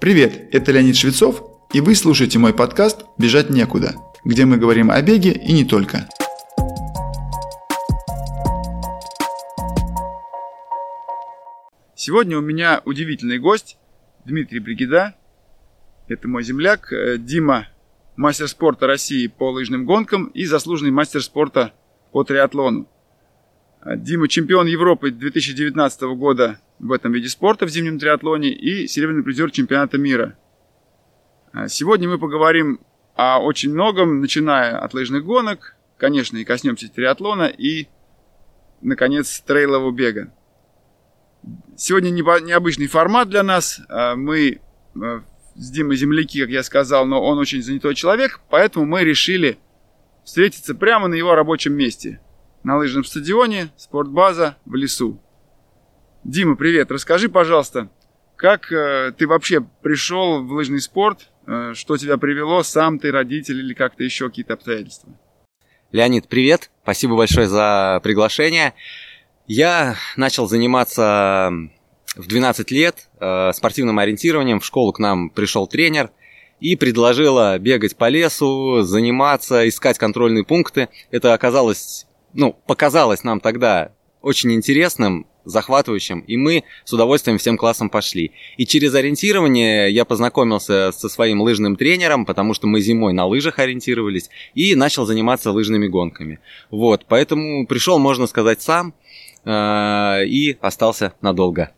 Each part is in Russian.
Привет, это Леонид Швецов, и вы слушаете мой подкаст «Бежать некуда», где мы говорим о беге и не только. Сегодня у меня удивительный гость Дмитрий Бригида. Это мой земляк э, Дима, мастер спорта России по лыжным гонкам и заслуженный мастер спорта по триатлону. Э, Дима чемпион Европы 2019 года в этом виде спорта в зимнем триатлоне и серебряный призер чемпионата мира. Э, сегодня мы поговорим о очень многом, начиная от лыжных гонок, конечно, и коснемся триатлона и, наконец, трейлового бега. Сегодня необычный формат для нас. Э, мы с Димой земляки, как я сказал, но он очень занятой человек, поэтому мы решили встретиться прямо на его рабочем месте – на лыжном стадионе, спортбаза в лесу. Дима, привет. Расскажи, пожалуйста, как э, ты вообще пришел в лыжный спорт? Э, что тебя привело? Сам ты, родитель или как-то еще какие-то обстоятельства? Леонид, привет. Спасибо большое за приглашение. Я начал заниматься в 12 лет э, спортивным ориентированием. В школу к нам пришел тренер и предложила бегать по лесу, заниматься, искать контрольные пункты. Это оказалось ну, показалось нам тогда очень интересным, захватывающим, и мы с удовольствием всем классом пошли. И через ориентирование я познакомился со своим лыжным тренером, потому что мы зимой на лыжах ориентировались, и начал заниматься лыжными гонками. Вот, поэтому пришел, можно сказать, сам, э, и остался надолго.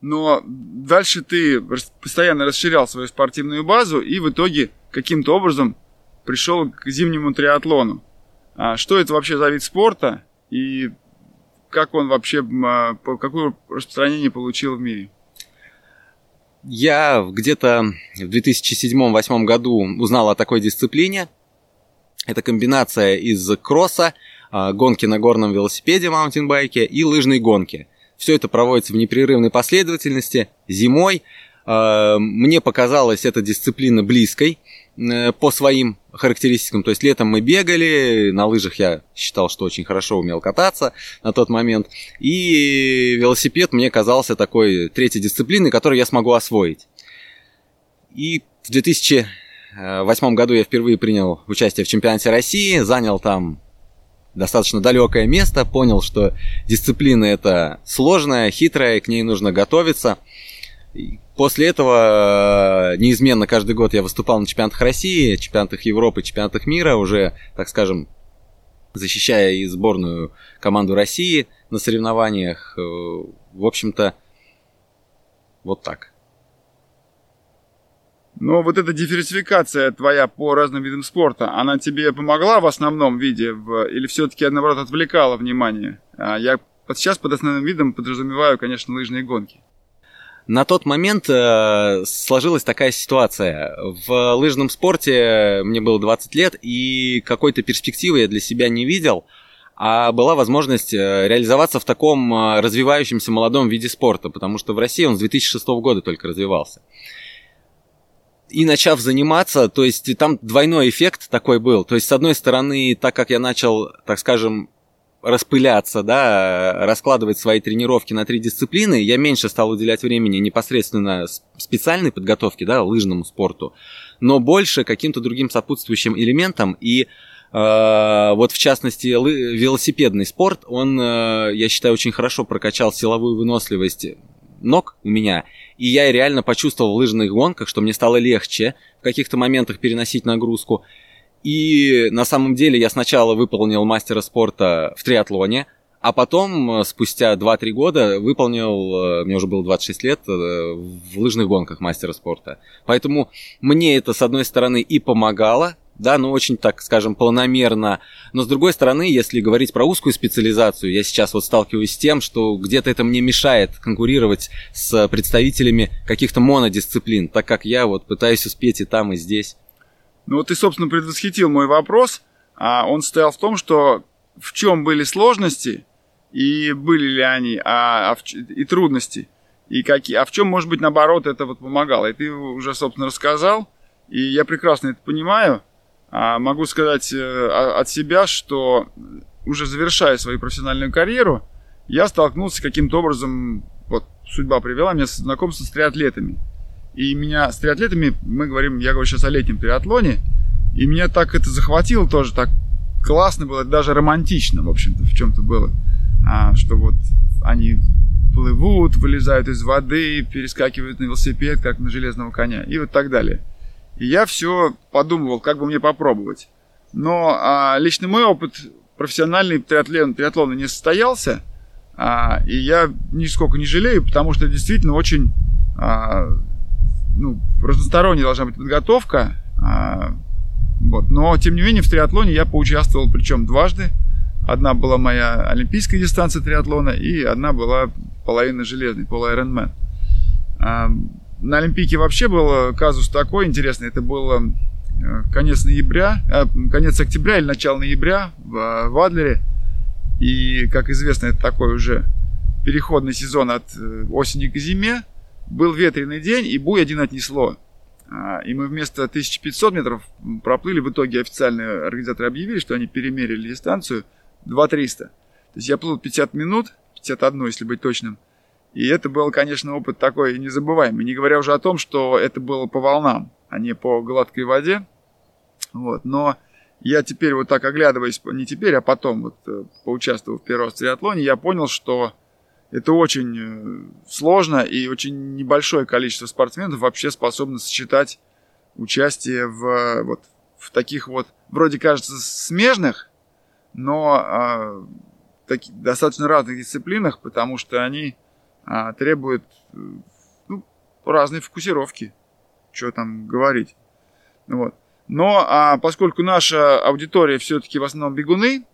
Но дальше ты постоянно расширял свою спортивную базу и в итоге каким-то образом пришел к зимнему триатлону. А что это вообще за вид спорта и как он вообще, а, какое распространение получил в мире? Я где-то в 2007-2008 году узнал о такой дисциплине. Это комбинация из кросса, а, гонки на горном велосипеде, маунтинбайке и лыжной гонки. Все это проводится в непрерывной последовательности зимой. Мне показалась эта дисциплина близкой по своим характеристикам. То есть летом мы бегали, на лыжах я считал, что очень хорошо умел кататься на тот момент. И велосипед мне казался такой третьей дисциплиной, которую я смогу освоить. И в 2008 году я впервые принял участие в чемпионате России, занял там достаточно далекое место, понял, что дисциплина это сложная, хитрая, к ней нужно готовиться. После этого э, неизменно каждый год я выступал на чемпионатах России, чемпионатах Европы, чемпионатах мира, уже, так скажем, защищая и сборную команду России на соревнованиях. Э, в общем-то, вот так. Но вот эта диверсификация твоя по разным видам спорта, она тебе помогла в основном виде в... или все-таки, наоборот, отвлекала внимание? А я сейчас под основным видом подразумеваю, конечно, лыжные гонки. На тот момент э, сложилась такая ситуация. В лыжном спорте мне было 20 лет, и какой-то перспективы я для себя не видел, а была возможность э, реализоваться в таком э, развивающемся молодом виде спорта, потому что в России он с 2006 года только развивался. И начав заниматься, то есть там двойной эффект такой был. То есть, с одной стороны, так как я начал, так скажем, распыляться, да, раскладывать свои тренировки на три дисциплины, я меньше стал уделять времени непосредственно специальной подготовке, да, лыжному спорту, но больше каким-то другим сопутствующим элементам. И э, вот в частности велосипедный спорт, он, э, я считаю, очень хорошо прокачал силовую выносливость ног у меня, и я реально почувствовал в лыжных гонках, что мне стало легче в каких-то моментах переносить нагрузку, и на самом деле я сначала выполнил мастера спорта в триатлоне, а потом, э, спустя 2-3 года, выполнил, э, мне уже было 26 лет, э, в лыжных гонках мастера спорта. Поэтому мне это, с одной стороны, и помогало, да, но очень, так скажем, планомерно. Но с другой стороны, если говорить про узкую специализацию, я сейчас вот сталкиваюсь с тем, что где-то это мне мешает конкурировать с представителями каких-то монодисциплин, так как я вот пытаюсь успеть и там, и здесь. Ну вот ты, собственно, предвосхитил мой вопрос. А он стоял в том, что в чем были сложности и были ли они, а, а в, и трудности, и какие, а в чем, может быть, наоборот, это вот помогало. И ты уже, собственно, рассказал, и я прекрасно это понимаю. А могу сказать э, от себя, что уже завершая свою профессиональную карьеру, я столкнулся каким-то образом вот судьба привела меня знакомство с триатлетами. И меня с триатлетами, мы говорим, я говорю сейчас о летнем триатлоне, и меня так это захватило тоже, так классно было, даже романтично, в общем-то, в чем-то было. А, что вот они плывут, вылезают из воды, перескакивают на велосипед, как на железного коня, и вот так далее. И я все подумывал, как бы мне попробовать. Но а, лично мой опыт профессиональный триатлон, триатлона не состоялся, а, и я нисколько не жалею, потому что действительно очень а, ну, разносторонняя должна быть подготовка. А, вот. Но, тем не менее, в триатлоне я поучаствовал, причем дважды. Одна была моя олимпийская дистанция триатлона, и одна была половина железной, пол. А, на Олимпийке вообще был казус такой интересный. Это было э, конец ноября, э, конец октября или начало ноября в, в Адлере. И, как известно, это такой уже переходный сезон от э, осени к зиме. Был ветреный день, и буй один отнесло. А, и мы вместо 1500 метров проплыли. В итоге официальные организаторы объявили, что они перемерили дистанцию 2300. То есть я плыл 50 минут, 51, если быть точным. И это был, конечно, опыт такой незабываемый. Не говоря уже о том, что это было по волнам, а не по гладкой воде. Вот. Но я теперь вот так оглядываясь, не теперь, а потом, вот э, поучаствовав в в триатлоне, я понял, что это очень э, сложно и очень небольшое количество спортсменов вообще способно сочетать участие в, вот, в таких вот, вроде кажется, смежных, но а, таки, достаточно разных дисциплинах, потому что они а, требуют э, ну, разной фокусировки. Что там говорить. Вот. Но а, поскольку наша аудитория все-таки в основном бегуны,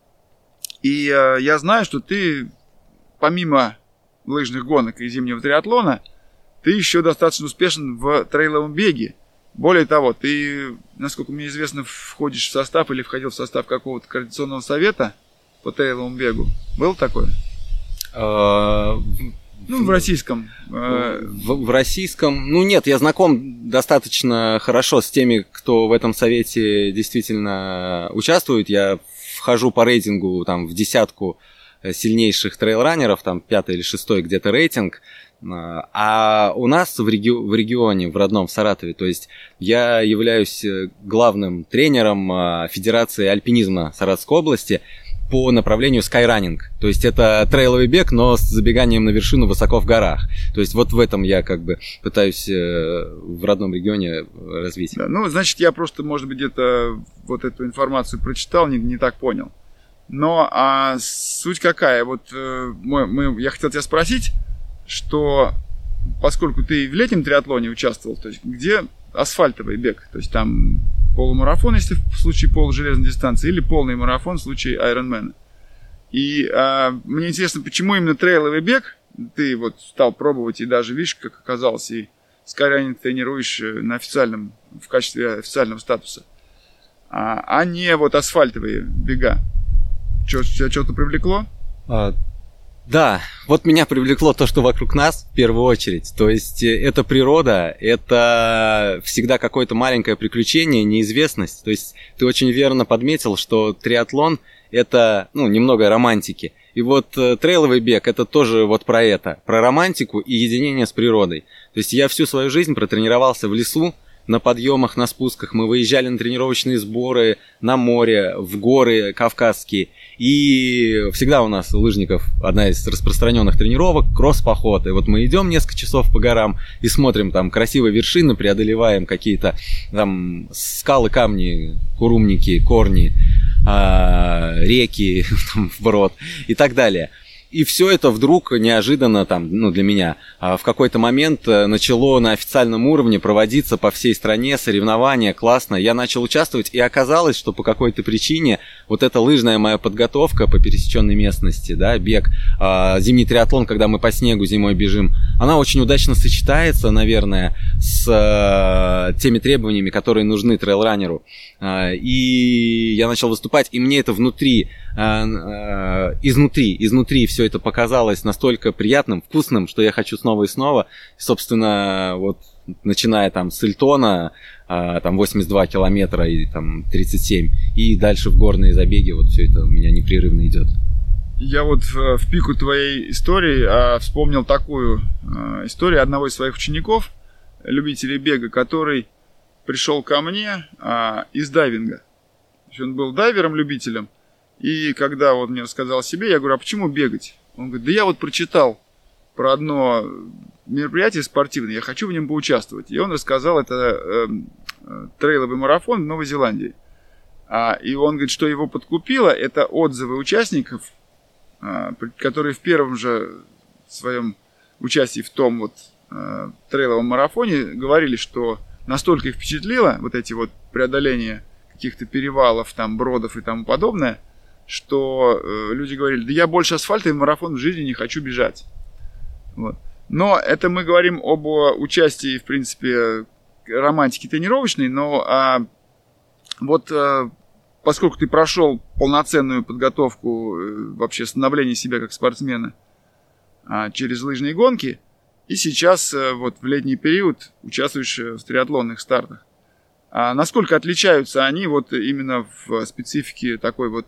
и а, я знаю, что ты помимо лыжных гонок и зимнего триатлона, ты еще достаточно успешен в трейловом беге. Более того, ты, насколько мне известно, входишь в состав или входил в состав какого-то координационного совета по трейловому бегу. Был такое? А, ну, в российском. Э, в, в российском. Ну, нет, я знаком достаточно хорошо с теми, кто в этом совете действительно участвует. Я вхожу по рейтингу там в десятку сильнейших трейлранеров, там пятый или шестой где-то рейтинг. А, а у нас в, реги- в регионе, в родном в Саратове, то есть я являюсь э, главным тренером а, Федерации альпинизма Саратовской области – по направлению skyrunning. То есть это трейловый бег, но с забеганием на вершину высоко в горах. То есть вот в этом я как бы пытаюсь э, в родном регионе развить. Да, ну, значит, я просто, может быть, где-то вот эту информацию прочитал, не, не так понял. Но а суть какая? Вот э, мы, мы, я хотел тебя спросить, что поскольку ты в летнем триатлоне участвовал, то есть где асфальтовый бег, то есть там полумарафон, если в случае полужелезной дистанции, или полный марафон в случае Ironman. И а, мне интересно, почему именно трейловый бег ты вот стал пробовать, и даже, видишь, как оказалось, и Skyrunning тренируешь э, на официальном, в качестве официального статуса, а, а не вот асфальтовые бега. Тебя что-то привлекло? А, да, вот меня привлекло то, что вокруг нас в первую очередь. То есть э, это природа, это всегда какое-то маленькое приключение, неизвестность. То есть ты очень верно подметил, что триатлон это, ну, немного романтики. И вот э, трейловый бег это тоже вот про это, про романтику и единение с природой. То есть я всю свою жизнь протренировался в лесу, на подъемах, на спусках, мы выезжали на тренировочные сборы, на море, в горы кавказские. И всегда у нас у лыжников одна из распространенных тренировок – кросс-поход. И вот мы идем несколько часов по горам и смотрим там красивые вершины, преодолеваем какие-то там скалы, камни, курумники, корни, а, реки, там, вброд и так далее – и все это вдруг неожиданно там, ну, для меня, а, в какой-то момент э, начало на официальном уровне проводиться по всей стране соревнования, классно. Я начал участвовать, и оказалось, что по какой-то причине вот эта лыжная моя подготовка по пересеченной местности, да, бег, а, зимний триатлон, когда мы по снегу зимой бежим, она очень удачно сочетается, наверное, с э, теми требованиями, которые нужны трейлранеру. А, и я начал выступать, и мне это внутри Э, изнутри, изнутри все это показалось настолько приятным, вкусным, что я хочу снова и снова. собственно, вот начиная там с Ильтона, э, там 82 километра и там 37, и дальше в горные забеги, вот все это у меня непрерывно идет. Я вот в, в пику твоей истории а, вспомнил такую а, историю одного из своих учеников, любителей бега, который пришел ко мне а, из дайвинга. Он был дайвером-любителем, и когда вот мне рассказал себе, я говорю, а почему бегать? Он говорит, да я вот прочитал про одно мероприятие спортивное, я хочу в нем поучаствовать. И он рассказал, это э, э, трейловый марафон в Новой Зеландии. А, и он говорит, что его подкупило, это отзывы участников, а, которые в первом же своем участии в том вот а, трейловом марафоне говорили, что настолько их впечатлило вот эти вот преодоления каких-то перевалов, там, бродов и тому подобное, что э, люди говорили, да я больше асфальтовый марафон в жизни не хочу бежать. Вот. Но это мы говорим об участии, в принципе, романтики тренировочной, но а, вот а, поскольку ты прошел полноценную подготовку э, вообще становления себя как спортсмена а, через лыжные гонки, и сейчас а, вот в летний период участвуешь в триатлонных стартах. А насколько отличаются они вот именно в специфике такой вот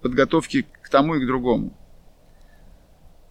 подготовки к тому и к другому?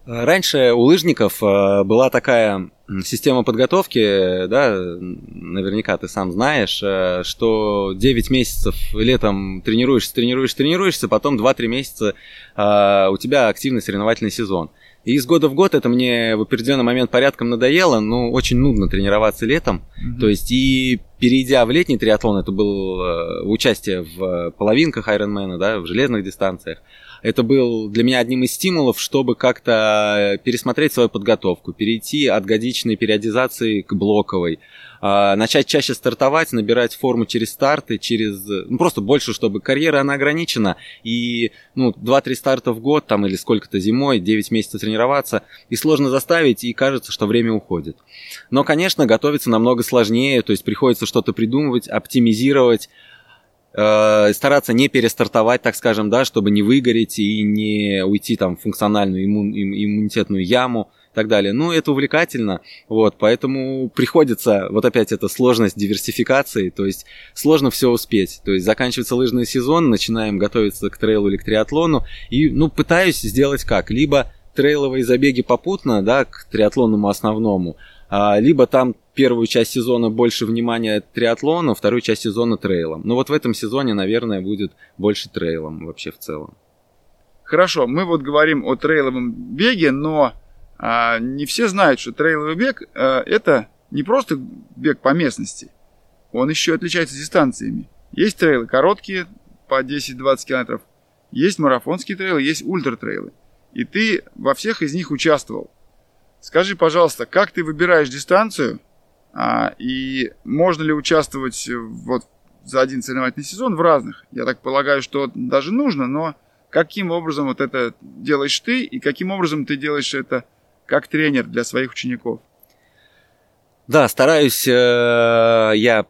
Раньше у лыжников э, была такая система подготовки, да, наверняка ты сам знаешь, э, что 9 месяцев летом тренируешься, тренируешься, тренируешься, потом 2-3 месяца э, у тебя активный соревновательный сезон. И из года в год это мне в определенный момент порядком надоело, но очень нудно тренироваться летом. Mm-hmm. То есть и перейдя в летний триатлон, это было участие в половинках Ironman, да, в железных дистанциях это был для меня одним из стимулов, чтобы как-то пересмотреть свою подготовку, перейти от годичной периодизации к блоковой, начать чаще стартовать, набирать форму через старты, через... Ну, просто больше, чтобы карьера, она ограничена, и, ну, 2-3 старта в год, там, или сколько-то зимой, 9 месяцев тренироваться, и сложно заставить, и кажется, что время уходит. Но, конечно, готовиться намного сложнее, то есть приходится что-то придумывать, оптимизировать, э, стараться не перестартовать, так скажем, да, чтобы не выгореть и не уйти там в функциональную иммун, иммунитетную яму так далее. Ну, это увлекательно, вот, поэтому приходится, вот опять эта сложность диверсификации, то есть сложно все успеть, то есть заканчивается лыжный сезон, начинаем готовиться к трейлу или к триатлону, и, ну, пытаюсь сделать как, либо трейловые забеги попутно, да, к триатлонному основному, а, либо там первую часть сезона больше внимания триатлону, вторую часть сезона трейлом. Но вот в этом сезоне, наверное, будет больше трейлом вообще в целом. Хорошо, мы вот говорим о трейловом беге, но не все знают, что трейловый бег а, это не просто бег по местности, он еще отличается дистанциями. Есть трейлы короткие по 10-20 километров, есть марафонские трейлы, есть ультратрейлы. И ты во всех из них участвовал. Скажи, пожалуйста, как ты выбираешь дистанцию, а, и можно ли участвовать вот за один соревновательный сезон в разных? Я так полагаю, что даже нужно, но каким образом вот это делаешь ты и каким образом ты делаешь это как тренер для своих учеников? Да, стараюсь э, я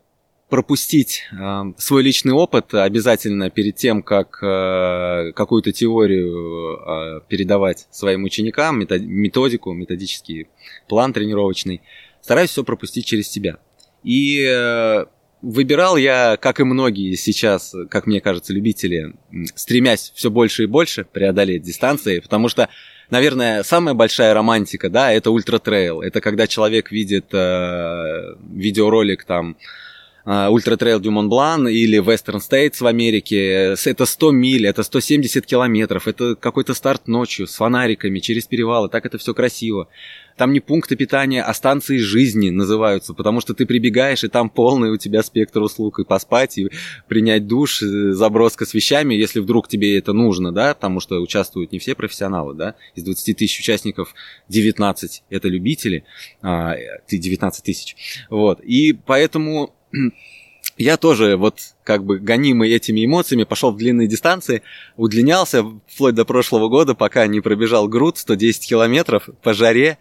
пропустить э, свой личный опыт обязательно перед тем, как э, какую-то теорию э, передавать своим ученикам, методику, методический план тренировочный стараюсь все пропустить через себя. И э, выбирал я, как и многие сейчас, как мне кажется, любители, стремясь все больше и больше преодолеть дистанции, потому что наверное, самая большая романтика, да, это ультратрейл. Это когда человек видит э, видеоролик там Ultra-Trail du Mont-Blanc или Western States в Америке. Это 100 миль, это 170 километров, это какой-то старт ночью с фонариками через перевалы, так это все красиво. Там не пункты питания, а станции жизни называются, потому что ты прибегаешь, и там полный у тебя спектр услуг, и поспать, и принять душ, заброска с вещами, если вдруг тебе это нужно, да, потому что участвуют не все профессионалы, да, из 20 тысяч участников 19 это любители, а, 19 тысяч, вот, и поэтому я тоже вот как бы гонимый этими эмоциями пошел в длинные дистанции, удлинялся вплоть до прошлого года, пока не пробежал груд 110 километров по жаре,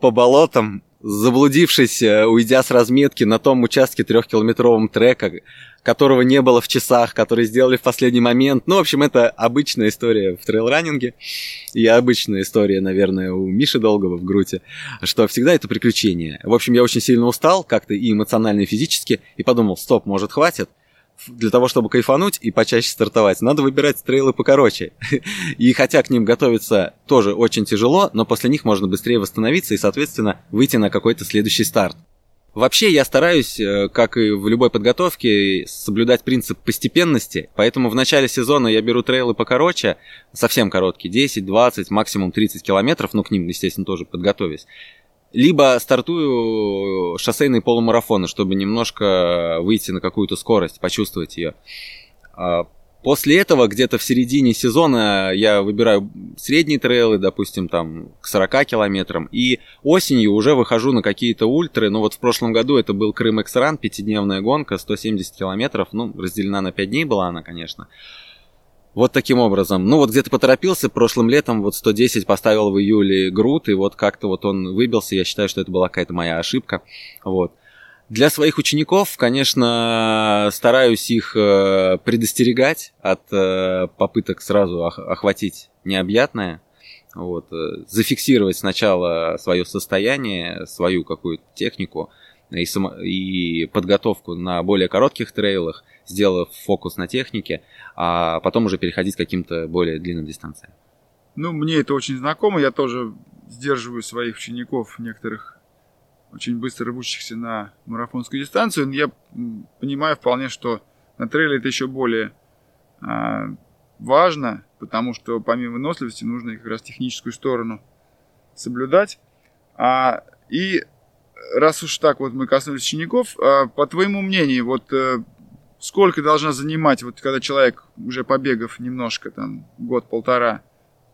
по болотам, заблудившись, уйдя с разметки на том участке трехкилометровом трека, которого не было в часах, который сделали в последний момент. Ну, в общем, это обычная история в трейл-раннинге. И обычная история, наверное, у Миши Долгого в Груте, что всегда это приключение. В общем, я очень сильно устал, как-то и эмоционально, и физически, и подумал, стоп, может, хватит? Для того, чтобы кайфануть и почаще стартовать, надо выбирать трейлы покороче. И хотя к ним готовиться тоже очень тяжело, но после них можно быстрее восстановиться и, соответственно, выйти на какой-то следующий старт. Вообще я стараюсь, э, как и в любой подготовке, соблюдать принцип постепенности, поэтому в начале сезона я беру трейлы покороче, совсем короткие, 10, 20, максимум 30 километров, ну к ним, естественно, тоже подготовюсь. Либо стартую шоссейные полумарафоны, чтобы немножко выйти на какую-то скорость, почувствовать ее. А после этого, где-то в середине сезона, я выбираю средние трейлы, допустим, там к 40 километрам. И осенью уже выхожу на какие-то ультры. Ну вот в прошлом году это был Крым Эксран, пятидневная гонка, 170 километров. Ну, разделена на 5 дней была она, конечно. Вот таким образом. Ну вот где-то поторопился, прошлым летом вот 110 поставил в июле груд, и вот как-то вот он выбился, я считаю, что это была какая-то моя ошибка. Вот. Для своих учеников, конечно, стараюсь их э, предостерегать от э, попыток сразу охватить необъятное. Вот. Э, зафиксировать сначала свое состояние, свою какую-то технику и, само... и подготовку на более коротких трейлах – сделав фокус на технике, а потом уже переходить к каким-то более длинным дистанциям. Ну, мне это очень знакомо. Я тоже сдерживаю своих учеников, некоторых очень быстро рвущихся на марафонскую дистанцию. Я понимаю вполне, что на трейле это еще более а, важно, потому что помимо выносливости нужно как раз техническую сторону соблюдать. А, и раз уж так вот мы коснулись учеников, а, по твоему мнению, вот а, сколько должна занимать, вот когда человек уже побегав немножко, там, год-полтора,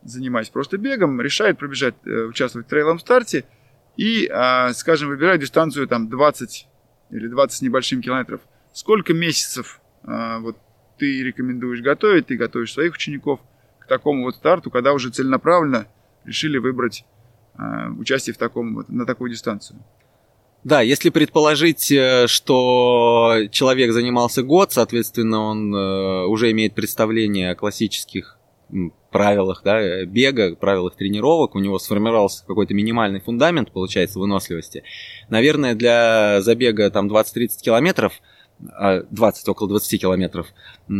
занимаясь просто бегом, решает пробежать, э, участвовать в трейловом старте и, э, скажем, выбирает дистанцию там 20 или 20 с небольшим километров. Сколько месяцев э, вот ты рекомендуешь готовить, ты готовишь своих учеников к такому вот старту, когда уже целенаправленно решили выбрать э, участие в таком, вот, на такую дистанцию? Да, если предположить, э, что человек занимался год, соответственно, он э, уже имеет представление о классических правилах да, бега, правилах тренировок, у него сформировался какой-то минимальный фундамент, получается, выносливости. Наверное, для забега там 20-30 километров, 20, а, около 20 километров, э,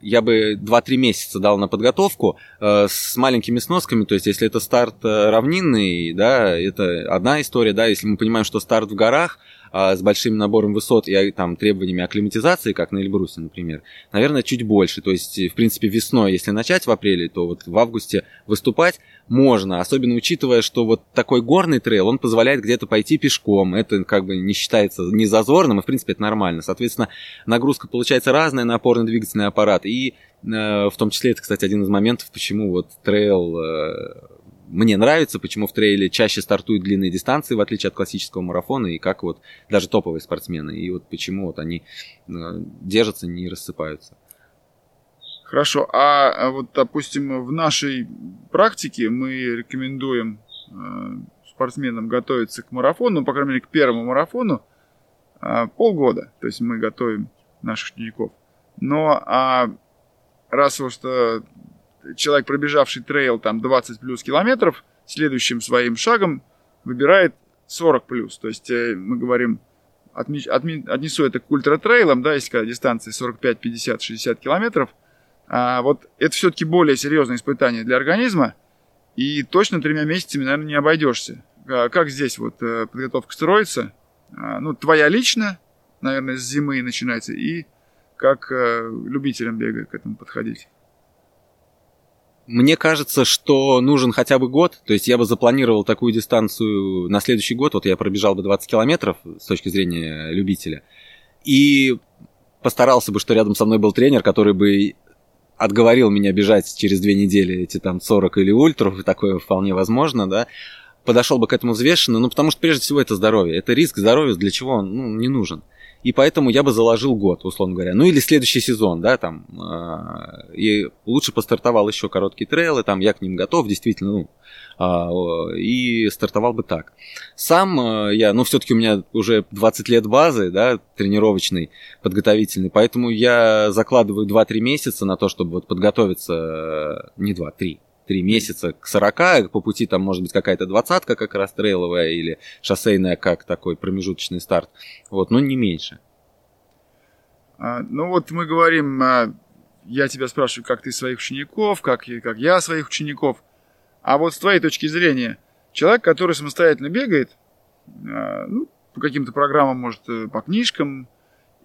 я бы 2-3 месяца дал на подготовку э, с маленькими сносками, то есть если это старт э, равнинный, да, это одна история, да, если мы понимаем, что старт в горах, с большим набором высот и там требованиями акклиматизации, как на Эльбрусе, например, наверное, чуть больше. То есть, в принципе, весной, если начать в апреле, то вот в августе выступать можно, особенно учитывая, что вот такой горный трейл, он позволяет где-то пойти пешком, это как бы не считается не зазорным, и в принципе это нормально. Соответственно, нагрузка получается разная на опорно-двигательный аппарат, и э, в том числе это, кстати, один из моментов, почему вот трейл э, мне нравится, почему в трейле чаще стартуют длинные дистанции, в отличие от классического марафона, и как вот даже топовые спортсмены, и вот почему вот они э, держатся, не рассыпаются. Хорошо, а, а вот, допустим, в нашей практике мы рекомендуем э, спортсменам готовиться к марафону, по крайней мере, к первому марафону, э, полгода. То есть мы готовим наших учеников. Но а раз уж человек, пробежавший трейл там 20 плюс километров, следующим своим шагом выбирает 40 плюс. То есть э, мы говорим, отми, отми, отнесу это к ультратрейлам, да, если когда дистанции 45, 50, 60 километров, а вот это все-таки более серьезное испытание для организма, и точно тремя месяцами, наверное, не обойдешься. А как здесь вот э, подготовка строится? А, ну, твоя лично, наверное, с зимы начинается, и как э, любителям бега к этому подходить? Мне кажется, что нужен хотя бы год. То есть я бы запланировал такую дистанцию на следующий год. Вот я пробежал бы 20 километров с точки зрения любителя. И постарался бы, что рядом со мной был тренер, который бы отговорил меня бежать через две недели эти там 40 или ультров, такое вполне возможно, да, подошел бы к этому взвешенно, ну, потому что прежде всего это здоровье, это риск здоровья, для чего он ну, не нужен и поэтому я бы заложил год, условно говоря. Ну или следующий сезон, да, там. Э, и лучше постартовал еще короткие трейлы, там я к ним готов, действительно, ну, э, и стартовал бы так. Сам э, я, ну все-таки у меня уже 20 лет базы, да, тренировочной, подготовительной, поэтому я закладываю 2-3 месяца на то, чтобы вот подготовиться, не 2, 3, три месяца к 40, по пути там может быть какая-то двадцатка как раз трейловая или шоссейная как такой промежуточный старт, вот, но не меньше. А, ну вот мы говорим, а, я тебя спрашиваю, как ты своих учеников, как, как я своих учеников. А вот с твоей точки зрения, человек, который самостоятельно бегает, а, ну, по каким-то программам, может, э, по книжкам,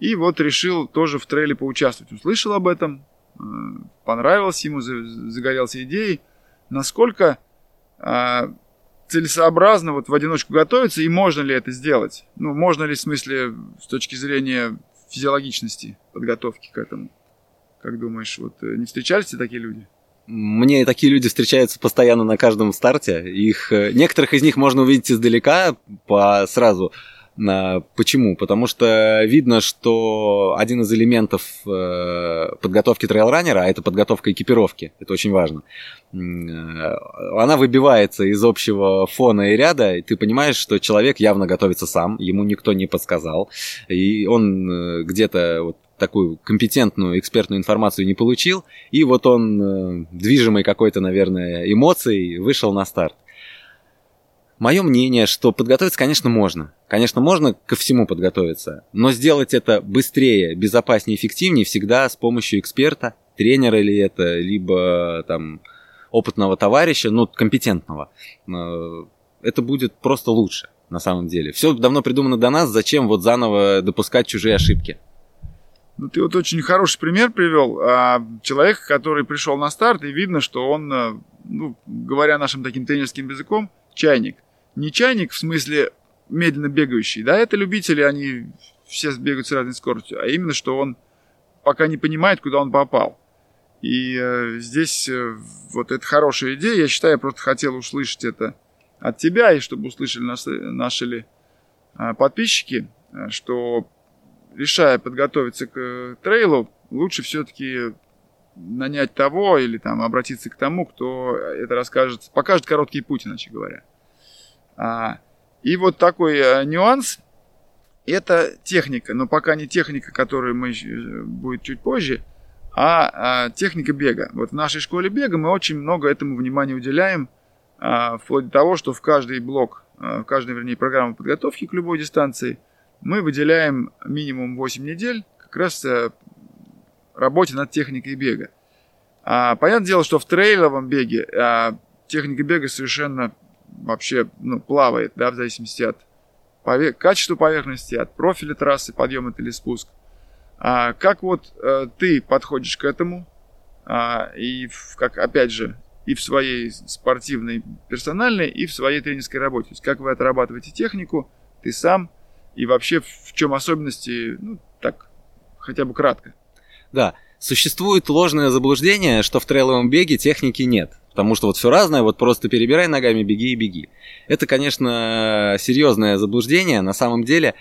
и вот решил тоже в трейле поучаствовать. Услышал об этом, э, понравилось ему, загорелся идеей. Насколько целесообразно вот в одиночку готовиться, и можно ли это сделать? Ну, можно ли в смысле с точки зрения физиологичности подготовки к этому? Как думаешь, вот э, не встречались тебе такие люди? Мне такие люди встречаются постоянно на каждом старте. Их, э, некоторых из них можно увидеть издалека по сразу Почему? Потому что видно, что один из элементов э, подготовки трейлранера, а это подготовка экипировки, это очень важно, э, она выбивается из общего фона и ряда, и ты понимаешь, что человек явно готовится сам, ему никто не подсказал, и он э, где-то вот такую компетентную экспертную информацию не получил, и вот он, движимый какой-то, наверное, эмоцией, вышел на старт. Мое мнение, что подготовиться, конечно, можно. Конечно, можно ко всему подготовиться, но сделать это быстрее, безопаснее, эффективнее всегда с помощью эксперта, тренера или это, либо там опытного товарища, ну, компетентного. Э, это будет просто лучше, на самом деле. Все давно придумано до нас, зачем вот заново допускать чужие ошибки? Ну, ты вот очень хороший пример привел. А, человек, который пришел на старт, и видно, что он, э, ну, говоря нашим таким тренерским языком, чайник – не чайник в смысле медленно бегающий, да, это любители, они все бегают с разной скоростью, а именно, что он пока не понимает, куда он попал. И э, здесь э, вот это хорошая идея. Я считаю, я просто хотел услышать это от тебя, и чтобы услышали наши, наши ли, э, подписчики, э, что решая подготовиться к э, трейлу, лучше все-таки нанять того или там обратиться к тому, кто это расскажет, покажет короткий путь, иначе говоря. А, и вот такой э, нюанс – это техника, но пока не техника, которая мы, э, будет чуть позже, а, а техника бега. Вот в нашей школе бега мы очень много этому внимания уделяем, а, вплоть до того, что в каждый блок, в каждой, вернее, программу подготовки к любой дистанции мы выделяем минимум 8 недель как раз э, работе над техникой бега. А, понятное дело, что в трейловом беге а, техника бега совершенно вообще ну, плавает, да, в зависимости от повер... качества поверхности, от профиля трассы, подъем это или спуск. А, как вот а, ты подходишь к этому, а, и в, как, опять же, и в своей спортивной, персональной, и в своей тренерской работе. То есть как вы отрабатываете технику, ты сам, и вообще в чем особенности, ну, так, хотя бы кратко. Да, существует ложное заблуждение, что в трейловом беге техники нет. Потому что вот все разное, вот просто перебирай ногами, беги и беги. Это, конечно, серьезное заблуждение. На самом деле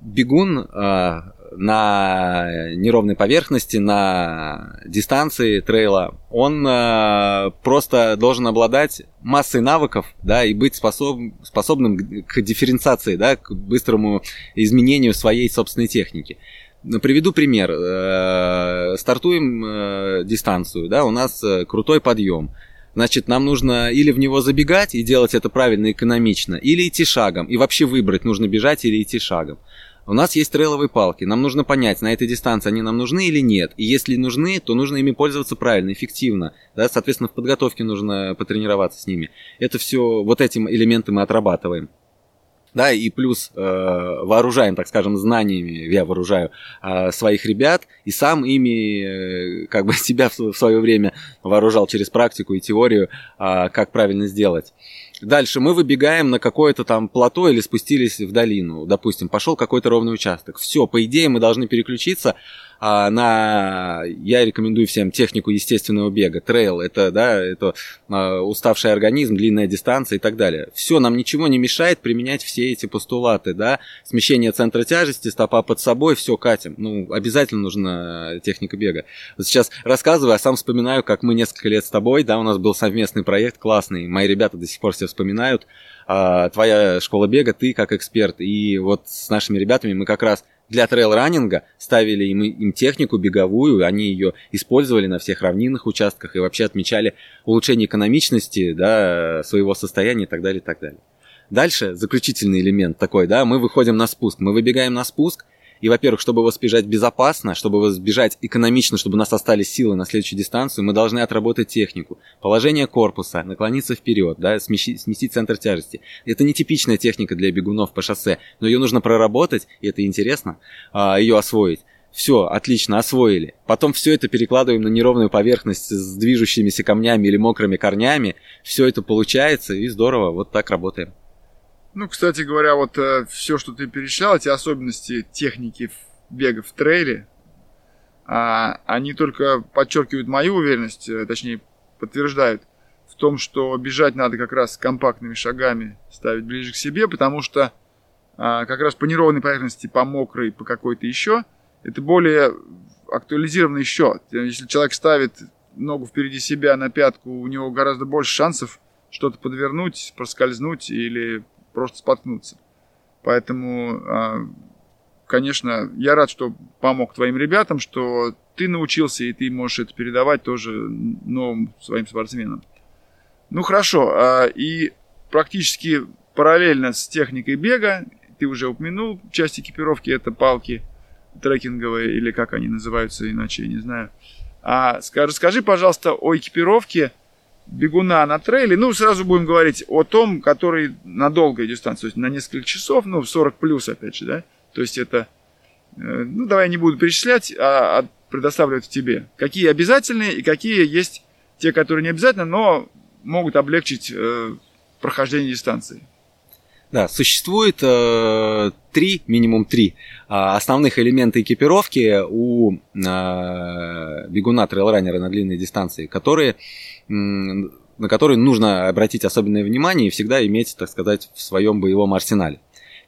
бегун э, на неровной поверхности, на дистанции трейла, он э, просто должен обладать массой навыков, да, и быть способ, способным к дифференциации, да, к быстрому изменению своей собственной техники. Приведу пример. Э, стартуем э, дистанцию, да, у нас э, крутой подъем. Значит, нам нужно или в него забегать и делать это правильно и экономично, или идти шагом. И вообще выбрать, нужно бежать или идти шагом. У нас есть трейловые палки. Нам нужно понять, на этой дистанции они нам нужны или нет. И если нужны, то нужно ими пользоваться правильно, эффективно. Да? Соответственно, в подготовке нужно потренироваться с ними. Это все, вот эти элементы мы отрабатываем да, и плюс э, вооружаем, так скажем, знаниями, я вооружаю э, своих ребят, и сам ими, э, как бы себя в, в свое время вооружал через практику и теорию, э, как правильно сделать. Дальше мы выбегаем на какое-то там плато или спустились в долину, допустим, пошел какой-то ровный участок. Все, по идее мы должны переключиться на, я рекомендую всем технику естественного бега, трейл, это, да, это а, уставший организм, длинная дистанция и так далее. Все, нам ничего не мешает применять все эти постулаты, да, смещение центра тяжести, стопа под собой, все, катим. Ну, обязательно нужна техника бега. Вот сейчас рассказываю, а сам вспоминаю, как мы несколько лет с тобой, да, у нас был совместный проект классный, мои ребята до сих пор все вспоминают, а, твоя школа бега, ты как эксперт, и вот с нашими ребятами мы как раз для трейл-раннинга, ставили им, им технику беговую, они ее использовали на всех равнинных участках и вообще отмечали улучшение экономичности да, своего состояния и так далее, и так далее. Дальше заключительный элемент такой, да, мы выходим на спуск, мы выбегаем на спуск, И, во-первых, чтобы его сбежать безопасно, чтобы его сбежать экономично, чтобы у нас остались силы на следующую дистанцию, мы должны отработать технику. Положение корпуса, наклониться вперед, да, сместить, сместить центр тяжести. Это не типичная техника для бегунов по шоссе, но ее нужно проработать, и это интересно, а, ее освоить. Все, отлично, освоили. Потом все это перекладываем на неровную поверхность с движущимися камнями или мокрыми корнями. Все это получается, и здорово, вот так работаем. Ну, кстати говоря, вот э, все, что ты перечислял, эти особенности техники бега в трейле, э, они только подчеркивают мою уверенность, э, точнее, подтверждают в том, что бежать надо как раз компактными шагами, ставить ближе к себе, потому что э, как раз по неровной поверхности, по мокрой, по какой-то еще, это более актуализированный счет. Если человек ставит ногу впереди себя на пятку, у него гораздо больше шансов что-то подвернуть, проскользнуть или просто споткнуться. Поэтому, а, конечно, я рад, что помог твоим ребятам, что ты научился, и ты можешь это передавать тоже новым своим спортсменам. Ну хорошо, а, и практически параллельно с техникой бега, ты уже упомянул, часть экипировки это палки трекинговые, или как они называются иначе, я не знаю. А расскажи, пожалуйста, о экипировке бегуна на трейле, ну, сразу будем говорить о том, который на долгой дистанции, то есть на несколько часов, ну, 40 плюс, опять же, да, то есть это, э, ну, давай я не буду перечислять, а, а предоставлю тебе. Какие обязательные и какие есть те, которые не обязательно, но могут облегчить э, прохождение дистанции. Да, существует э, три, минимум три э, основных элемента экипировки у э, бегуна трейлранера на длинной дистанции, которые на которые нужно обратить особенное внимание и всегда иметь, так сказать, в своем боевом арсенале.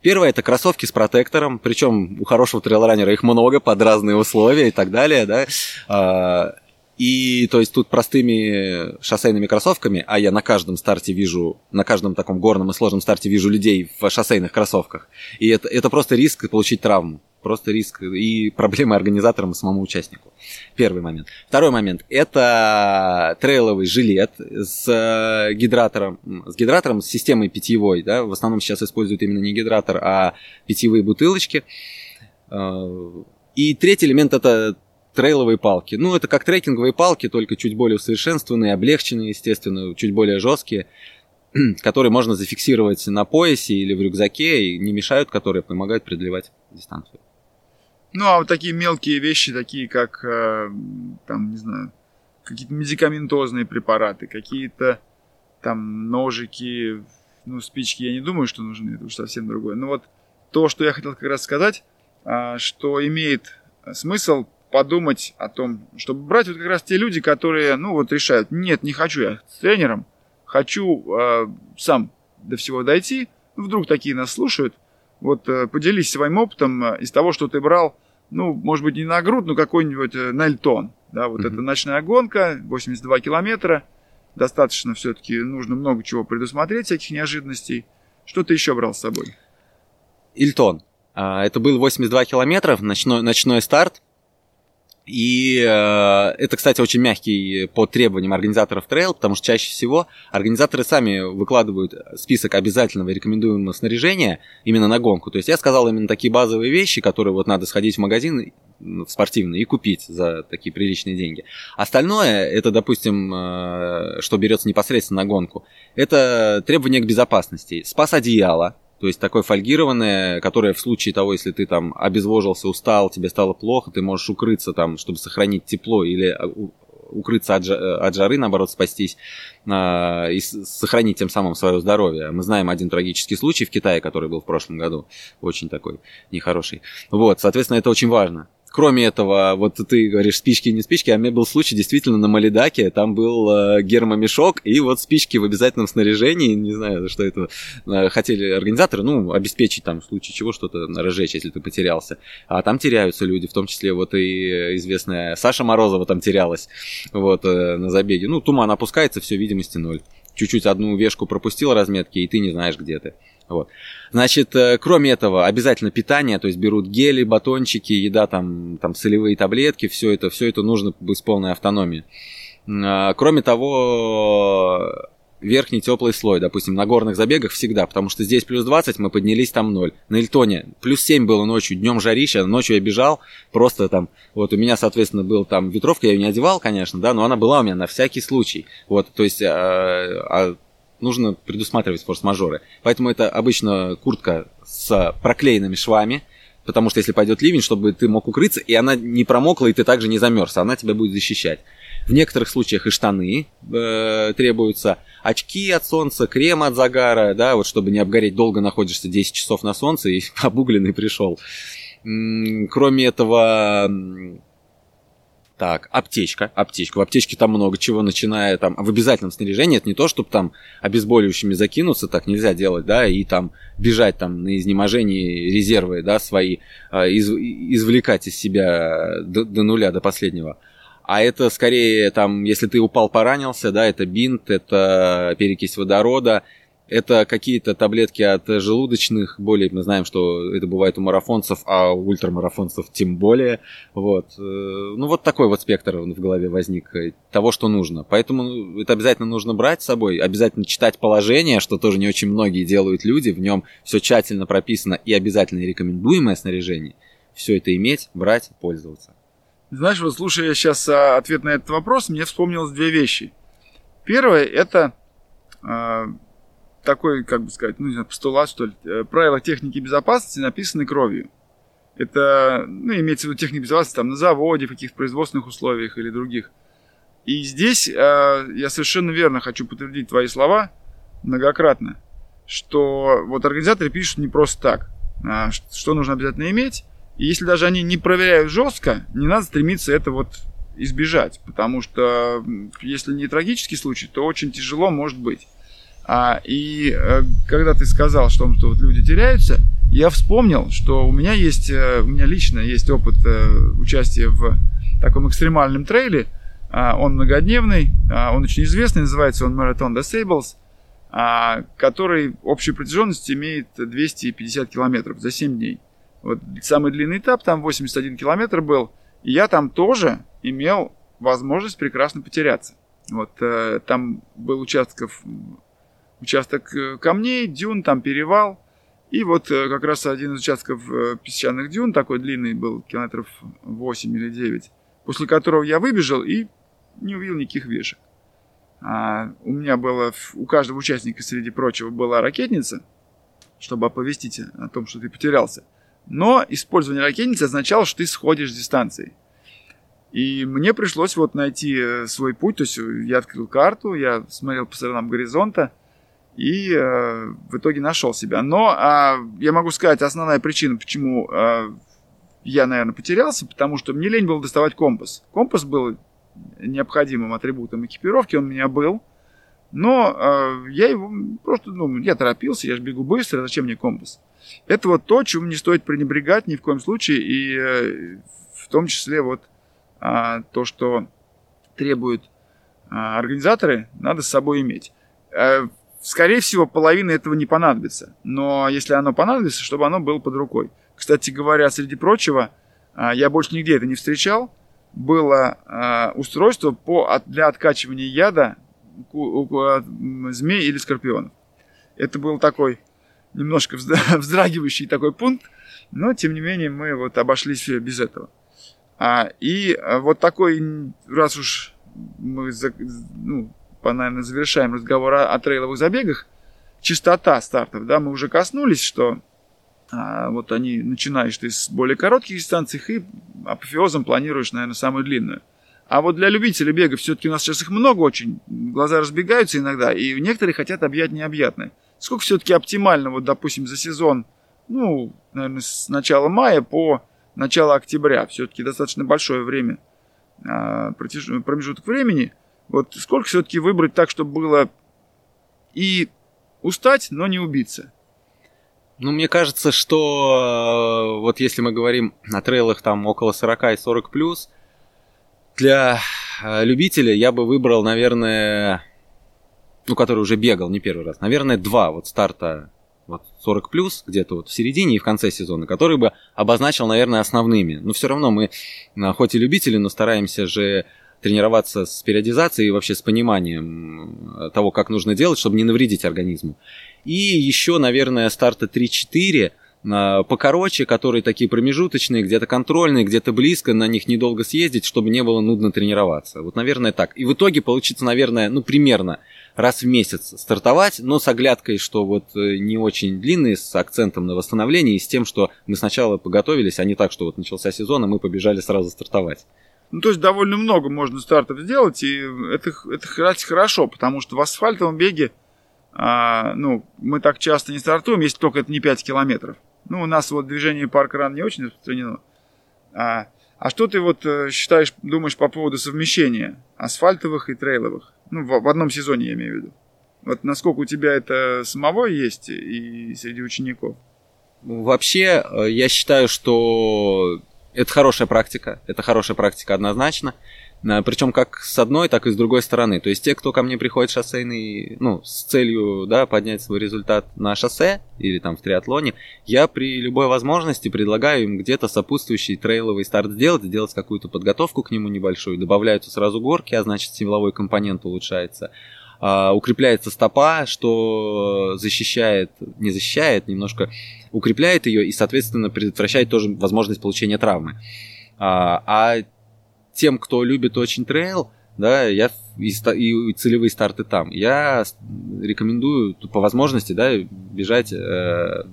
Первое это кроссовки с протектором, причем у хорошего трейлранера их много под разные условия и так далее, да. И то есть тут простыми шоссейными кроссовками, а я на каждом старте вижу, на каждом таком горном и сложном старте вижу людей в шоссейных кроссовках. И это, это просто риск получить травму просто риск и проблемы организаторам и самому участнику. Первый момент. Второй момент – это трейловый жилет с э, гидратором, с гидратором, с системой питьевой. Да? В основном сейчас используют именно не гидратор, а питьевые бутылочки. Э, и третий элемент – это трейловые палки. Ну, это как трекинговые палки, только чуть более усовершенствованные, облегченные, естественно, чуть более жесткие которые можно зафиксировать на поясе или в рюкзаке и не мешают, которые помогают преодолевать дистанцию. Ну, а вот такие мелкие вещи, такие как, э, там, не знаю, какие-то медикаментозные препараты, какие-то там ножики, ну, спички, я не думаю, что нужны, это уж совсем другое. Но вот то, что я хотел как раз сказать, э, что имеет смысл подумать о том, чтобы брать вот как раз те люди, которые, ну, вот решают, нет, не хочу я с тренером, хочу э, сам до всего дойти, вдруг такие нас слушают, вот э, поделись своим опытом э, из того, что ты брал, ну, может быть, не на груд, но какой-нибудь э, Нельтон. Да, вот mm-hmm. это ночная гонка, 82 километра. Достаточно все-таки нужно много чего предусмотреть, всяких неожиданностей. Что ты еще брал с собой? Ильтон. А, это был 82 километра, ночной, ночной старт. И э, это, кстати, очень мягкий по требованиям организаторов трейл, потому что чаще всего организаторы сами выкладывают список обязательного и рекомендуемого снаряжения именно на гонку. То есть я сказал именно такие базовые вещи, которые вот надо сходить в магазин в спортивный и купить за такие приличные деньги. Остальное, это, допустим, э, что берется непосредственно на гонку, это требования к безопасности. Спас одеяло, то есть такое фольгированное, которое в случае того, если ты там обезвожился, устал, тебе стало плохо, ты можешь укрыться там, чтобы сохранить тепло или а, укрыться от, от жары, наоборот, спастись а, и сохранить тем самым свое здоровье. Мы знаем один трагический случай в Китае, который был в прошлом году, очень такой нехороший. Вот, соответственно, это очень важно кроме этого, вот ты говоришь спички не спички, а у меня был случай действительно на Малидаке, там был э, гермомешок и вот спички в обязательном снаряжении, не знаю, что это э, хотели организаторы, ну, обеспечить там в случае чего что-то разжечь, если ты потерялся. А там теряются люди, в том числе вот и известная Саша Морозова там терялась вот э, на забеге. Ну, туман опускается, все, видимости ноль. Чуть-чуть одну вешку пропустил разметки, и ты не знаешь, где ты. Вот. Значит, э, кроме этого, обязательно питание, то есть берут гели, батончики, еда, там, там солевые таблетки, все это, все это нужно с полной автономией. А, кроме того, верхний теплый слой, допустим, на горных забегах всегда, потому что здесь плюс 20, мы поднялись там 0. На Эльтоне плюс 7 было ночью, днем жарища, ночью я бежал, просто там, вот у меня, соответственно, был там ветровка, я ее не одевал, конечно, да, но она была у меня на всякий случай. Вот, то есть, а, а нужно предусматривать форс-мажоры. Поэтому это обычно куртка с проклеенными швами, потому что если пойдет ливень, чтобы ты мог укрыться, и она не промокла, и ты также не замерз, она тебя будет защищать. В некоторых случаях и штаны э, требуются, очки от солнца, крем от загара, да, вот чтобы не обгореть, долго находишься 10 часов на солнце и обугленный пришел. Кроме этого, так, аптечка, аптечка. В аптечке там много чего, начиная там в обязательном снаряжении. Это не то, чтобы там обезболивающими закинуться, так нельзя делать, да, и там бежать там на изнеможении резервы, да, свои, э, из, извлекать из себя до, до нуля, до последнего. А это скорее там, если ты упал, поранился, да, это бинт, это перекись водорода, это какие-то таблетки от желудочных болей. Мы знаем, что это бывает у марафонцев, а у ультрамарафонцев тем более. Вот. Э, ну, вот такой вот спектр в голове возник э, того, что нужно. Поэтому ну, это обязательно нужно брать с собой, обязательно читать положение, что тоже не очень многие делают люди. В нем все тщательно прописано и обязательно рекомендуемое снаряжение. Все это иметь, брать, пользоваться. Знаешь, вот слушая сейчас а, ответ на этот вопрос, мне вспомнилось две вещи. Первое – это а, такой, как бы сказать, ну, не знаю, постулат, что ли, э, правила техники безопасности написаны кровью. Это, ну, имеется в виду техника безопасности там на заводе, в каких-то производственных условиях или других. И здесь э, я совершенно верно хочу подтвердить твои слова многократно, что вот организаторы пишут не просто так, а что нужно обязательно иметь. И если даже они не проверяют жестко, не надо стремиться это вот избежать, потому что если не трагический случай, то очень тяжело может быть. А, и а, когда ты сказал, что, что вот люди теряются, я вспомнил, что у меня есть, э, у меня лично есть опыт э, участия в таком экстремальном трейле. А, он многодневный, а, он очень известный, называется он Marathon Disables, а, который общую протяженность имеет 250 километров за 7 дней. Вот самый длинный этап там 81 километр был, и я там тоже имел возможность прекрасно потеряться. Вот э, там был участков участок э, камней, дюн, там перевал. И вот э, как раз один из участков э, песчаных дюн, такой длинный был, километров 8 или 9, после которого я выбежал и не увидел никаких вешек. А у меня было, у каждого участника, среди прочего, была ракетница, чтобы оповестить о том, что ты потерялся. Но использование ракетницы означало, что ты сходишь с дистанции. И мне пришлось вот найти свой путь, то есть я открыл карту, я смотрел по сторонам горизонта, и э, в итоге нашел себя. Но э, я могу сказать, основная причина, почему э, я, наверное, потерялся, потому что мне лень было доставать компас. Компас был необходимым атрибутом экипировки, он у меня был. Но э, я его просто, ну, я торопился, я же бегу быстро, зачем мне компас? Это вот то, чему не стоит пренебрегать ни в коем случае, и э, в том числе вот э, то, что требуют э, организаторы, надо с собой иметь. Э, Скорее всего, половина этого не понадобится. Но если оно понадобится, чтобы оно было под рукой. Кстати говоря, среди прочего, а, я больше нигде это не встречал. Было а, устройство по, для откачивания яда змей или скорпионов. Это был такой немножко вздрагивающий такой пункт, но тем не менее мы вот обошлись без этого. А, и вот такой, раз уж мы ну, наверное, завершаем разговор о, о трейловых забегах. Частота стартов, да, мы уже коснулись, что а, вот они начинаешь ты с более коротких дистанций и апофеозом планируешь, наверное, самую длинную. А вот для любителей бега все-таки у нас сейчас их много очень, глаза разбегаются иногда, и некоторые хотят объять необъятное. Сколько все-таки оптимально, вот, допустим, за сезон, ну, наверное, с начала мая по начало октября, все-таки достаточно большое время, а, промежуток времени – вот сколько все-таки выбрать так, чтобы было и устать, но не убиться? Ну, мне кажется, что э, вот если мы говорим о трейлах там около 40 и 40 плюс, для э, любителя я бы выбрал, наверное, ну, который уже бегал не первый раз, наверное, два вот старта вот 40 плюс, где-то вот в середине и в конце сезона, который бы обозначил, наверное, основными. Но все равно мы, э, хоть и любители, но стараемся же тренироваться с периодизацией и вообще с пониманием того, как нужно делать, чтобы не навредить организму. И еще, наверное, старта 3-4 покороче, которые такие промежуточные, где-то контрольные, где-то близко, на них недолго съездить, чтобы не было нудно тренироваться. Вот, наверное, так. И в итоге получится, наверное, ну, примерно раз в месяц стартовать, но с оглядкой, что вот э, не очень длинный, с акцентом на восстановление и с тем, что мы сначала поготовились, а не так, что вот начался сезон, и мы побежали сразу стартовать. Ну, то есть довольно много можно стартов сделать, и это, это хорошо, потому что в асфальтовом беге, а, ну, мы так часто не стартуем, если только это не 5 километров. Ну, у нас вот движение парк-ран не очень распространено. А, а что ты вот э, считаешь, думаешь по поводу совмещения асфальтовых и трейловых? Ну, в, в одном сезоне я имею в виду. Вот насколько у тебя это самого есть и среди учеников? Вообще, э, я считаю, что это хорошая практика. Это хорошая практика однозначно. Э, Причем как с одной, так и с другой стороны. То есть те, кто ко мне приходит шоссейный, ну, с целью, да, поднять свой результат на шоссе или там в триатлоне, я при любой возможности предлагаю им где-то сопутствующий трейловый старт сделать, сделать какую-то подготовку к нему небольшую. Добавляются сразу горки, а значит силовой компонент улучшается. Uh, укрепляется стопа, что защищает, не защищает, немножко укрепляет ее и, соответственно, предотвращает тоже возможность получения травмы. Uh, а тем, кто любит очень трейл, да, я и, и целевые старты там. Я рекомендую по возможности, да, бежать э,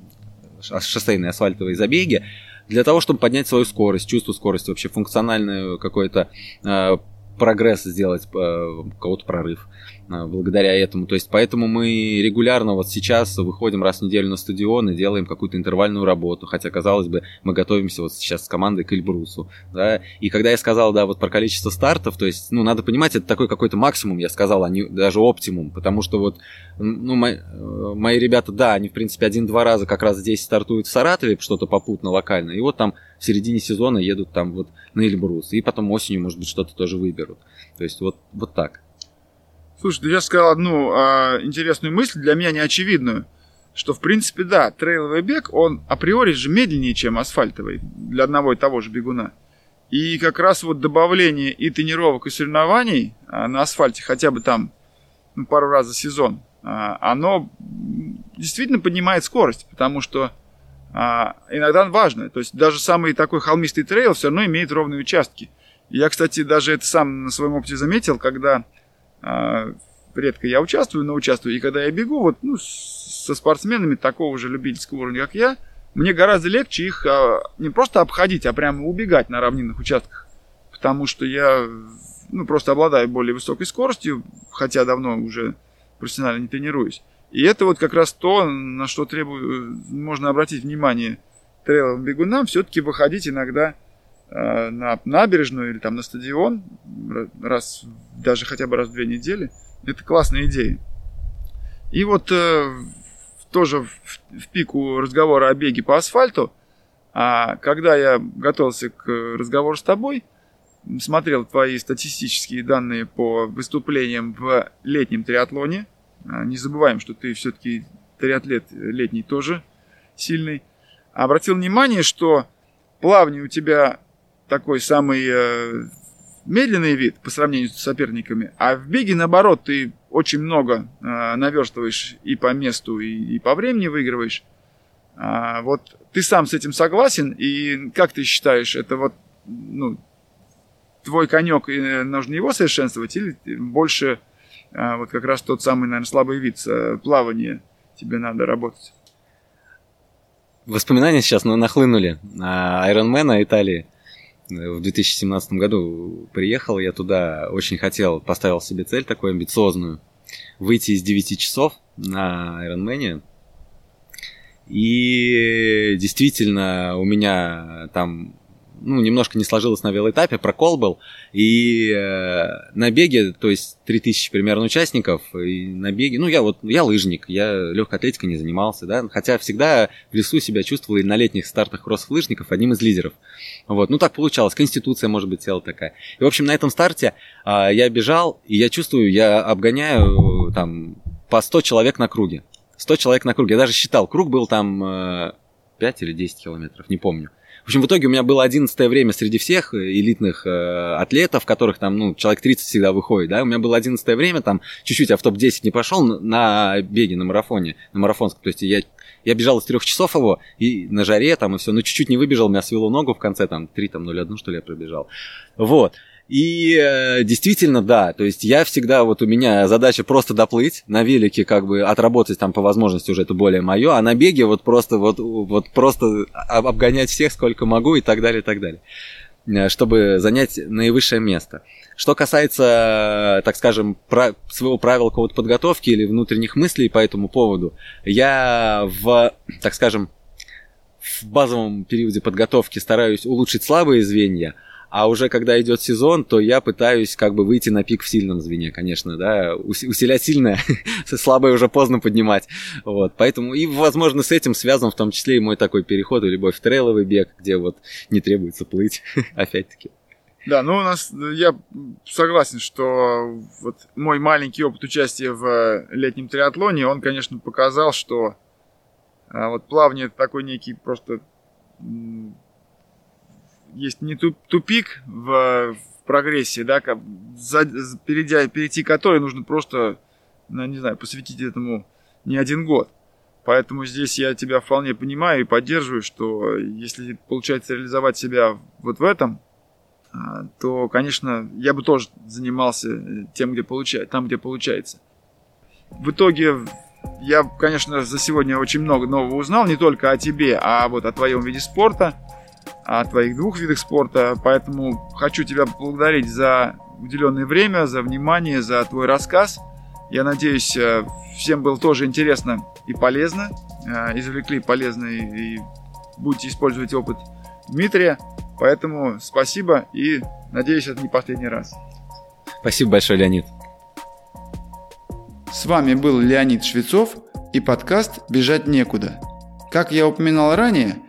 шоссейные асфальтовые забеги для того, чтобы поднять свою скорость, чувство скорости, вообще функциональную какой-то э, прогресс сделать, э, кого-то прорыв. Благодаря этому. То есть поэтому мы регулярно вот сейчас выходим раз в неделю на стадион и делаем какую-то интервальную работу. Хотя, казалось бы, мы готовимся вот сейчас с командой к Эльбрусу. Да? И когда я сказал, да, вот про количество стартов, то есть, ну, надо понимать, это такой какой-то максимум, я сказал, а не даже оптимум. Потому что вот, ну, мои, э, мои ребята, да, они, в принципе, один-два раза как раз здесь стартуют в Саратове, что-то попутно, локально. И вот там в середине сезона едут там вот на Эльбрус. И потом осенью, может быть, что-то тоже выберут. То есть вот, вот так. Слушай, ты сейчас сказал одну а, интересную мысль, для меня неочевидную, что, в принципе, да, трейловый бег, он априори же медленнее, чем асфальтовый для одного и того же бегуна. И как раз вот добавление и тренировок, и соревнований а, на асфальте, хотя бы там ну, пару раз за сезон, а, оно действительно поднимает скорость, потому что а, иногда важно. То есть даже самый такой холмистый трейл все равно имеет ровные участки. Я, кстати, даже это сам на своем опыте заметил, когда редко я участвую, но участвую. И когда я бегу, вот ну, со спортсменами такого же любительского уровня, как я, мне гораздо легче их а, не просто обходить, а прямо убегать на равнинных участках. Потому что я ну, просто обладаю более высокой скоростью, хотя давно уже профессионально не тренируюсь. И это вот как раз то, на что требую, можно обратить внимание трейловым бегунам, все-таки выходить иногда на набережную или там на стадион раз, даже хотя бы раз в две недели. Это классная идея. И вот э, тоже в, в пику разговора о беге по асфальту, а когда я готовился к разговору с тобой, смотрел твои статистические данные по выступлениям в летнем триатлоне. А, не забываем, что ты все-таки триатлет летний тоже сильный. Обратил внимание, что плавание у тебя такой самый э, медленный вид по сравнению с соперниками, а в беге, наоборот, ты очень много э, наверстываешь и по месту, и, и по времени выигрываешь. А, вот ты сам с этим согласен, и как ты считаешь, это вот ну, твой конек, и нужно его совершенствовать, или больше а, вот как раз тот самый, наверное, слабый вид э, плавания тебе надо работать? Воспоминания сейчас ну, нахлынули. Айронмена Италии – в 2017 году приехал я туда, очень хотел, поставил себе цель такую амбициозную, выйти из 9 часов на Ironman. И действительно у меня там ну, немножко не сложилось на велоэтапе, прокол был. И э, на беге, то есть 3000 примерно участников, и на беге, ну, я вот, я лыжник, я легкой атлетикой не занимался, да, хотя всегда в лесу себя чувствовал и на летних стартах кроссов лыжников одним из лидеров. Вот, ну, так получалось, конституция, может быть, села такая. И, в общем, на этом старте э, я бежал, и я чувствую, я обгоняю там по 100 человек на круге. 100 человек на круге. Я даже считал, круг был там э, 5 или 10 километров, не помню. В общем, в итоге у меня было одиннадцатое время среди всех элитных э, атлетов, которых там, ну, человек 30 всегда выходит, да, у меня было одиннадцатое время, там, чуть-чуть я в топ-10 не пошел на беге, на марафоне, на марафонском, то есть я я бежал из трех часов его, и на жаре там, и все, ну, чуть-чуть не выбежал, меня свело ногу в конце, там, 3, там, 0,1, что ли, я пробежал. Вот. И э, действительно, да, то есть я всегда, вот у меня задача просто доплыть, на велике как бы отработать там по возможности уже это более мое, а на беге вот просто, вот, вот просто обгонять всех сколько могу и так далее, и так далее, э, чтобы занять наивысшее место. Что касается, так скажем, про своего правила какого-то подготовки или внутренних мыслей по этому поводу, я в, так скажем, в базовом периоде подготовки стараюсь улучшить слабые звенья, а уже когда идет сезон, то я пытаюсь как бы выйти на пик в сильном звене, конечно, да, усилять сильное, слабое уже поздно поднимать, вот, поэтому, и, возможно, с этим связан в том числе и мой такой переход и любовь в трейловый бег, где вот не требуется плыть, опять-таки. Да, ну у нас, я согласен, что вот мой маленький опыт участия в летнем триатлоне, он, конечно, показал, что а, вот плавание это такой некий просто есть не тупик в, в прогрессии, да, как, за, перейдя, перейти который нужно просто, ну, не знаю, посвятить этому не один год. Поэтому здесь я тебя вполне понимаю и поддерживаю, что если получается реализовать себя вот в этом, а, то, конечно, я бы тоже занимался тем, где получается, там, где получается. В итоге я, конечно, за сегодня очень много нового узнал, не только о тебе, а вот о твоем виде спорта – о твоих двух видах спорта. Поэтому хочу тебя поблагодарить за уделенное время, за внимание, за твой рассказ. Я надеюсь, э, всем было тоже интересно и полезно. Э, извлекли полезный и будете использовать опыт Дмитрия. Поэтому спасибо и надеюсь, это не последний раз. Спасибо большое, Леонид. С вами был Леонид Швецов и подкаст «Бежать некуда». Как я упоминал ранее –